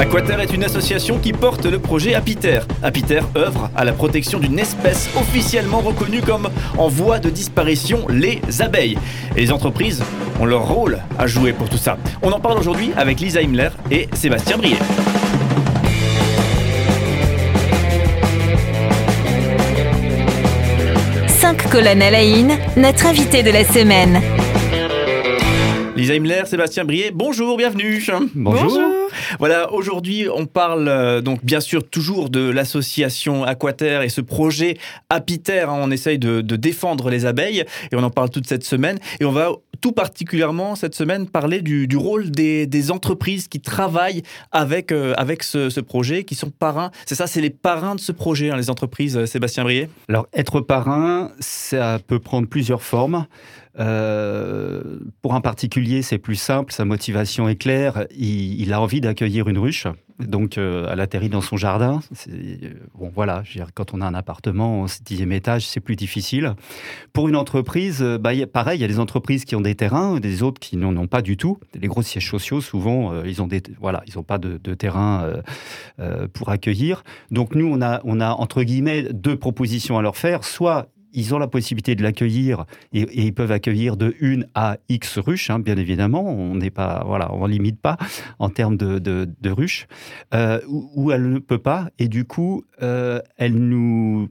Aquater est une association qui porte le projet Apiter. Apiter œuvre à la protection d'une espèce officiellement reconnue comme en voie de disparition, les abeilles. Et les entreprises ont leur rôle à jouer pour tout ça. On en parle aujourd'hui avec Lisa Himmler et Sébastien Brier. Cinq colonnes à la in, notre invité de la semaine. Lisa Himmler, Sébastien Brier, bonjour, bienvenue. Bonjour. Voilà, aujourd'hui, on parle euh, donc bien sûr toujours de l'association Aquater et ce projet Apiter. hein, on essaye de, défendre les abeilles et on en parle toute cette semaine. Et on va tout particulièrement cette semaine parler du, rôle des, entreprises qui travaillent avec, euh, avec ce, ce projet, qui sont parrains. C'est ça, c'est les parrains de ce projet, hein, les entreprises, euh, Sébastien Brier? Alors, être parrain, ça peut prendre plusieurs formes. Euh, pour un particulier, c'est plus simple, sa motivation est claire, il, a envie d'accueillir une ruche, donc euh, elle atterrit dans son jardin. Euh, Bon, voilà, je veux dire, quand on a un appartement au dixième étage, c'est plus difficile. Pour une entreprise, euh, bah, pareil, il y a des entreprises qui ont des terrains, des autres qui n'en ont pas du tout. Les gros sièges sociaux, souvent, euh, ils ont voilà, n'ont pas de, de terrain euh, euh, pour accueillir. Donc nous, on a, on a entre guillemets deux propositions à leur faire. Soit ils ont la possibilité de l'accueillir et, ils peuvent accueillir de une à X ruches, hein, bien évidemment. On n'est pas, voilà, on limite pas en termes de, ruches. Euh, ou elle ne peut pas et du coup, euh, elles nous,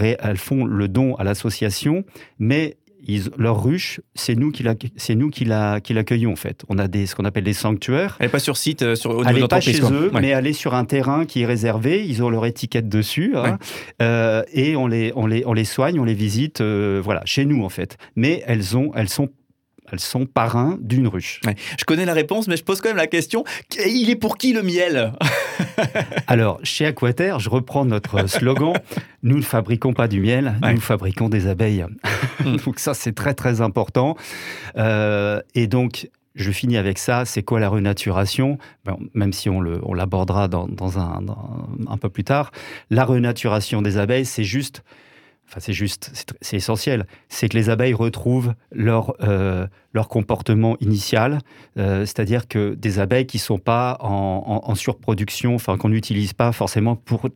elles font le don à l'association, mais ils, leur ruche, c'est nous qui l'acc- c'est nous qui la- qui l'accueillons en fait. On a des, ce qu'on appelle des sanctuaires. Elle n'est pas sur site, euh, sur, au niveau Elle de n'est pas chez quoi. eux, Ouais. mais elle est sur un terrain qui est réservé. Ils ont leur étiquette dessus. hein. Euh, et on les, on, les, on les soigne, on les visite, euh, voilà, chez nous en fait. Mais elles, ont, elles, sont, elles sont parrains d'une ruche. Ouais. Je connais la réponse, mais je pose quand même la question il est pour qui le miel? Alors, chez Aquater, je reprends notre slogan nous ne fabriquons pas du miel, Ouais. nous fabriquons des abeilles. Mm. donc, ça, c'est très, très important. Euh, et donc, je finis avec ça. C'est quoi la renaturation? Bon, Même si on l'abordera dans, dans un, dans- un peu plus tard. La renaturation des abeilles, c'est juste. Enfin, c'est juste, c'est essentiel. C'est que les abeilles retrouvent leur, euh, leur comportement initial, euh, c'est-à-dire que des abeilles qui sont pas en, surproduction, enfin qu'on n'utilise pas forcément pour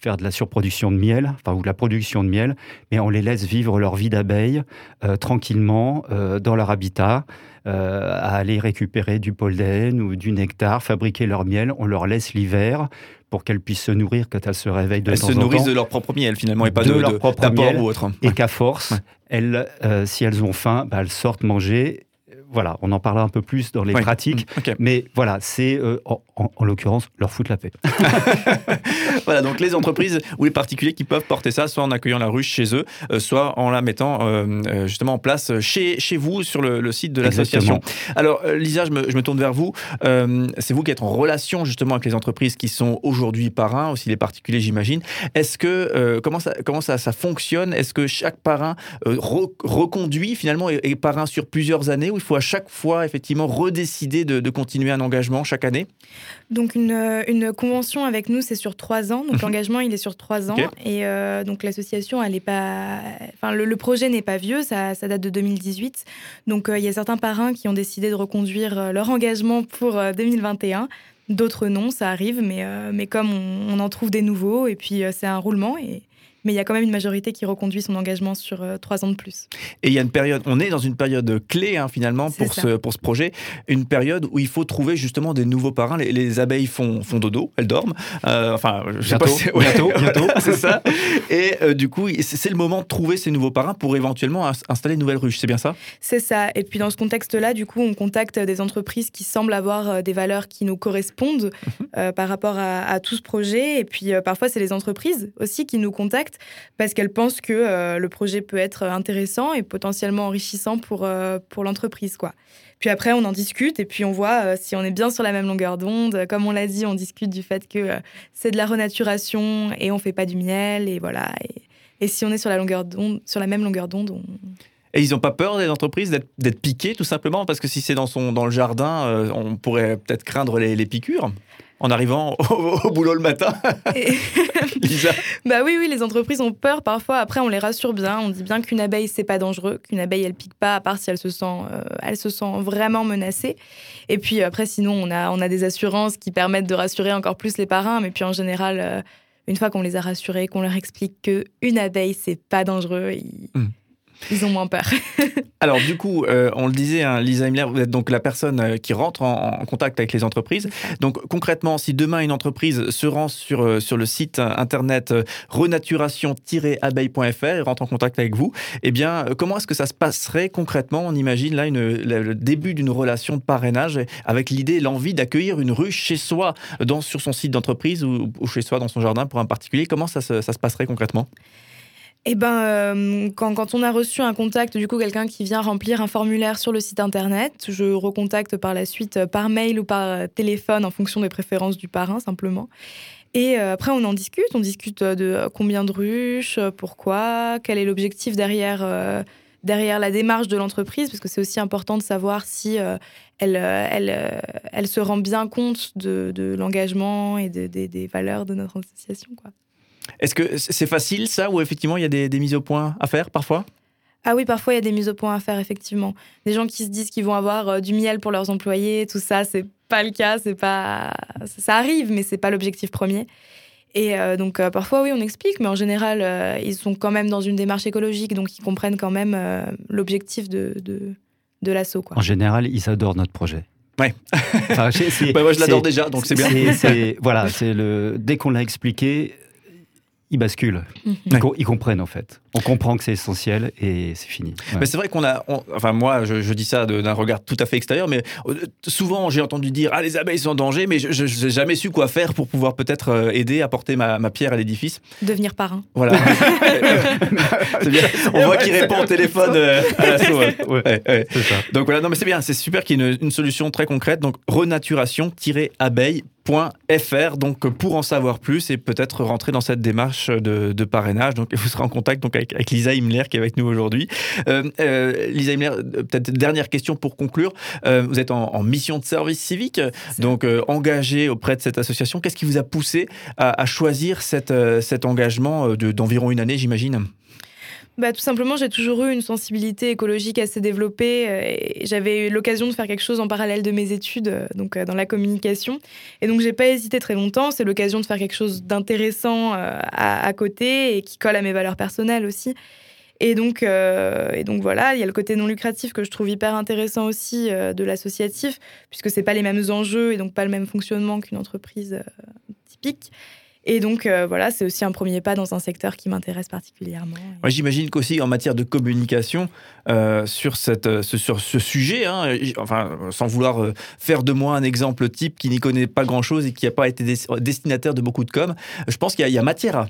faire de la surproduction de miel, enfin ou de la production de miel, mais on les laisse vivre leur vie d'abeille euh, tranquillement dans leur habitat, à aller récupérer du pollen ou du nectar, fabriquer leur miel. On leur laisse l'hiver pour qu'elles puissent se nourrir quand elles se réveillent de Elles temps se en nourrissent temps. de leur propre miel finalement et pas De de, leur de- propre miel. ou autre. Et qu'à force, Ouais. elles, euh, si elles ont faim, bah, elles sortent manger. Voilà, on en parlera un peu plus dans les pratiques. Mm. Mais voilà, c'est euh, en, en- en l'occurrence leur foutre la paix. Voilà, donc les entreprises ou les particuliers qui peuvent porter ça, soit en accueillant la ruche chez eux, euh, soit en la mettant euh, euh, justement en place chez, chez vous sur le, le site de l'association. Alors, Lisa, je me, je me tourne vers vous. Euh, c'est vous qui êtes en relation justement avec les entreprises qui sont aujourd'hui parrains, aussi les particuliers, j'imagine. Est-ce que comment ça comment ça, ça fonctionne? Est-ce que chaque parrain re- reconduit finalement et, et parrain sur plusieurs années ou il faut à chaque fois effectivement redécider de, de continuer un engagement chaque année? Donc une, une convention avec nous, c'est sur trois ans. Donc l'engagement, il est sur trois ans. Mhm. Et euh, donc l'association, elle est pas, enfin le, le projet n'est pas vieux, ça, ça date de 2018. Donc euh, il y a certains parrains qui ont décidé de reconduire euh, leur engagement pour euh, 2021. D'autres non, ça arrive, mais, mais comme on, on en trouve des nouveaux, et puis c'est un roulement, et, mais il y a quand même une majorité qui reconduit son engagement sur euh, trois ans de plus. Et il y a une période, on est dans une période clé hein, finalement pour ça. ce, pour ce projet, une période où il faut trouver justement des nouveaux parrains. Les, les abeilles font, font dodo, elles dorment. Euh, enfin, je sais pas Bientôt, si- bientôt, bientôt. c'est ça. Et euh, du coup, c'est le moment de trouver ces nouveaux parrains pour éventuellement ins- installer une nouvelle ruche. C'est bien ça? C'est ça. Et puis dans ce contexte-là, du coup, on contacte des entreprises qui semblent avoir des valeurs qui nous correspondent euh, par rapport à, à tout ce projet. Et puis euh, parfois, c'est les entreprises aussi qui nous contactent parce qu'elles pensent que euh, le projet peut être intéressant et potentiellement enrichissant pour, euh, pour l'entreprise. quoi. Puis après, on en discute et puis on voit euh, si on est bien sur la même longueur d'onde. Comme on l'a dit, on discute du fait que c'est de la renaturation et on fait pas du miel. Et voilà. Et, si on est sur la, longueur d'onde, sur la même longueur d'onde, on, Et ils n'ont pas peur, les entreprises, d'être piquées tout simplement? Parce que si c'est dans, son, dans le jardin, on pourrait peut-être craindre les piqûres? En arrivant au, boulot le matin. Lisa Bah oui, oui, les entreprises ont peur parfois. Après, on les rassure bien. On dit bien qu'une abeille, c'est pas dangereux, qu'une abeille, elle pique pas, à part si elle se sent, euh, elle se sent vraiment menacée. Et puis après, sinon, on a, on a des assurances qui permettent de rassurer encore plus les parrains. Mais puis en général, euh, une fois qu'on les a rassurés, qu'on leur explique que une abeille, c'est pas dangereux, ils, hmm. Ils ont moins peur. Alors du coup, euh, on le disait, hein, Lisa Himmler, vous êtes donc la personne euh, qui rentre en, contact avec les entreprises. Donc concrètement, si demain une entreprise se rend sur, euh, sur le site internet renaturation-abeille.fr et rentre en contact avec vous, eh bien, comment est-ce que ça se passerait concrètement? On imagine là une, le début d'une relation de parrainage avec l'idée, l'envie d'accueillir une ruche chez soi, dans, sur son site d'entreprise ou, chez soi dans son jardin pour un particulier. Comment ça, ça se passerait concrètement? Eh ben, euh, quand, on a reçu un contact, du coup, quelqu'un qui vient remplir un formulaire sur le site internet, je recontacte par la suite euh, par mail ou par euh, téléphone en fonction des préférences du parrain, simplement. Et après, on en discute. On discute de combien de ruches, pourquoi, quel est l'objectif derrière, derrière la démarche de l'entreprise, parce que c'est aussi important de savoir si elle, elle, elle, se rend bien compte de, de l'engagement et de, des valeurs de notre association. Quoi. Est-ce que c'est facile ça ou effectivement il y a des, mises au point à faire parfois? Ah oui, parfois il y a des mises au point à faire, effectivement. Des gens qui se disent qu'ils vont avoir euh, du miel pour leurs employés, tout ça, c'est pas le cas, c'est pas. Ça arrive, mais c'est pas l'objectif premier. Et euh, donc euh, parfois, oui, on explique, mais en général, ils sont quand même dans une démarche écologique, donc ils comprennent quand même l'objectif de, de, de l'assaut. En général, ils adorent notre projet. Ouais. moi, je l'adore déjà, donc c'est bien. voilà, c'est le. Dès qu'on l'a expliqué, ils basculent. Mhm. Ils, comprennent en fait. On comprend que c'est essentiel et c'est fini. Mais c'est vrai qu'on a, enfin moi je, dis ça d'un regard tout à fait extérieur, mais euh, souvent j'ai entendu dire ah les abeilles sont en danger, mais je n'ai jamais su quoi faire pour pouvoir peut-être euh, aider, apporter ma, ma pierre à l'édifice. Devenir parrain. Voilà. bien. On voit qu'il répond au téléphone euh, à l'assaut. Ouais. Donc voilà, non mais c'est bien, c'est super qu'il y ait une, une, solution très concrète. Donc renaturation-abeille fr donc pour en savoir plus et peut-être rentrer dans cette démarche de, parrainage. Donc vous serez en contact donc avec, Lisa Himmler qui est avec nous aujourd'hui. Euh, euh, Lisa Himmler, peut-être dernière question pour conclure. Euh, vous êtes en, mission de service civique, donc engagé auprès de cette association. Qu'est-ce qui vous a poussé à, choisir cette, cet engagement d'environ une année, j'imagine? Bah, tout simplement, j'ai toujours eu une sensibilité écologique assez développée. Euh, J'avais eu l'occasion de faire quelque chose en parallèle de mes études, euh, donc euh, dans la communication. Et donc, j'ai pas hésité très longtemps. C'est l'occasion de faire quelque chose d'intéressant à, côté et qui colle à mes valeurs personnelles aussi. Et donc, et donc voilà, il y a le côté non lucratif que je trouve hyper intéressant aussi de l'associatif, puisque c'est pas les mêmes enjeux et donc pas le même fonctionnement qu'une entreprise typique. Et donc, euh, voilà, c'est aussi un premier pas dans un secteur qui m'intéresse particulièrement. Moi, j'imagine qu'aussi en matière de communication, euh, sur, cette, euh, ce, sur ce sujet, hein, enfin, sans vouloir faire de moi un exemple type qui n'y connaît pas grand-chose et qui n'a pas été destinataire de beaucoup de com, je pense qu'il y, a matière à.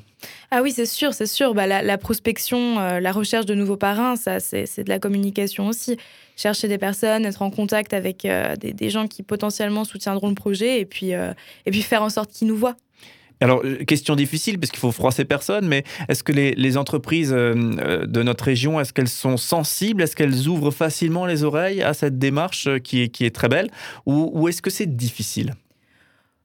Ah oui, c'est sûr, c'est sûr. Bah, la, prospection, la recherche de nouveaux parrains, ça, c'est de la communication aussi. Chercher des personnes, être en contact avec des, des, gens qui potentiellement soutiendront le projet et puis, et puis faire en sorte qu'ils nous voient. Alors, euh, question difficile, parce qu'il faut froisser personne, mais est-ce que les, entreprises euh, euh, de notre région, est-ce qu'elles sont sensibles? Est-ce qu'elles ouvrent facilement les oreilles à cette démarche qui est, qui est très belle? Ou, est-ce que c'est difficile?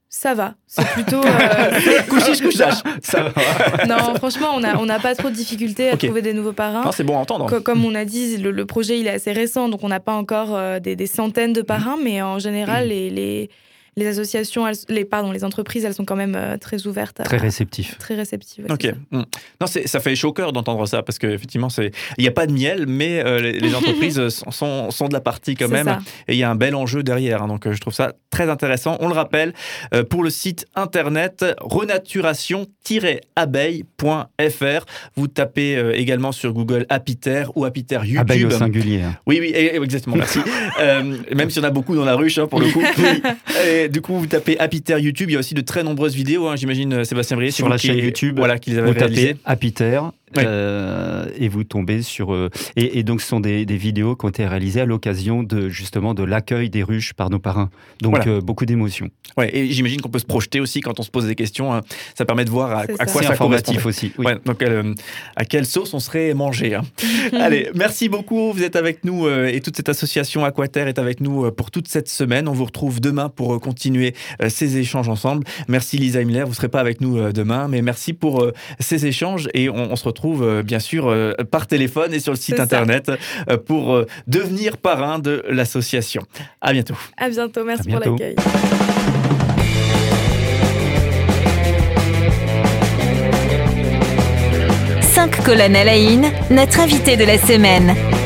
Ça va, c'est plutôt. couchiche, couchage. non, franchement, on n'a on a pas trop de difficultés à trouver des nouveaux parrains. c'est bon à entendre. comme on a dit, le, projet il est assez récent, donc on n'a pas encore des, centaines de parrains, mais en général, mmh. les les associations, les, pardon, les entreprises, elles sont quand même euh, très ouvertes. très réceptives. Très réceptives. Ok. Hmm. Non, ça fait chaud au cœur d'entendre ça parce qu'effectivement, il n'y a pas de miel, mais euh, les, entreprises sont, sont, de la partie quand même. Et il y a un bel enjeu derrière. Hein. donc, euh, je trouve ça très intéressant. On le rappelle, pour le site internet renaturation-abeille.fr. Vous tapez également sur Google Apiter ou Apiter YouTube. Abeille au singulier. Oui, oui, exactement. Merci. même si on a beaucoup dans la ruche, hein, pour le coup. du coup, vous tapez Apiter YouTube. Il y a aussi de très nombreuses vidéos, hein, j'imagine, euh, Sébastien Brier. Sur la chaîne YouTube, voilà, qu'ils avaient vous tapez Apiter et vous tombez sur... Et, donc, ce sont des, vidéos qui ont été réalisées à l'occasion de, justement de l'accueil des ruches par nos parrains. Donc, beaucoup d'émotions. Ouais, et j'imagine qu'on peut se projeter aussi quand on se pose des questions. Hein. Ça permet de voir à, quoi ça informatif aussi. donc, à quelle sauce on serait mangé. Hein. Allez, merci beaucoup. Vous êtes avec nous et toute cette association Aquaterre est avec nous pour toute cette semaine. On vous retrouve demain pour continuer ces échanges ensemble. Merci Lisa Himmler. Vous ne serez pas avec nous demain, mais merci pour ces échanges et on, se retrouve bien sûr par téléphone et sur le site internet pour devenir parrain de l'association. À bientôt. À bientôt. Merci pour l'accueil. Cinq colonnes à la notre invité de la semaine.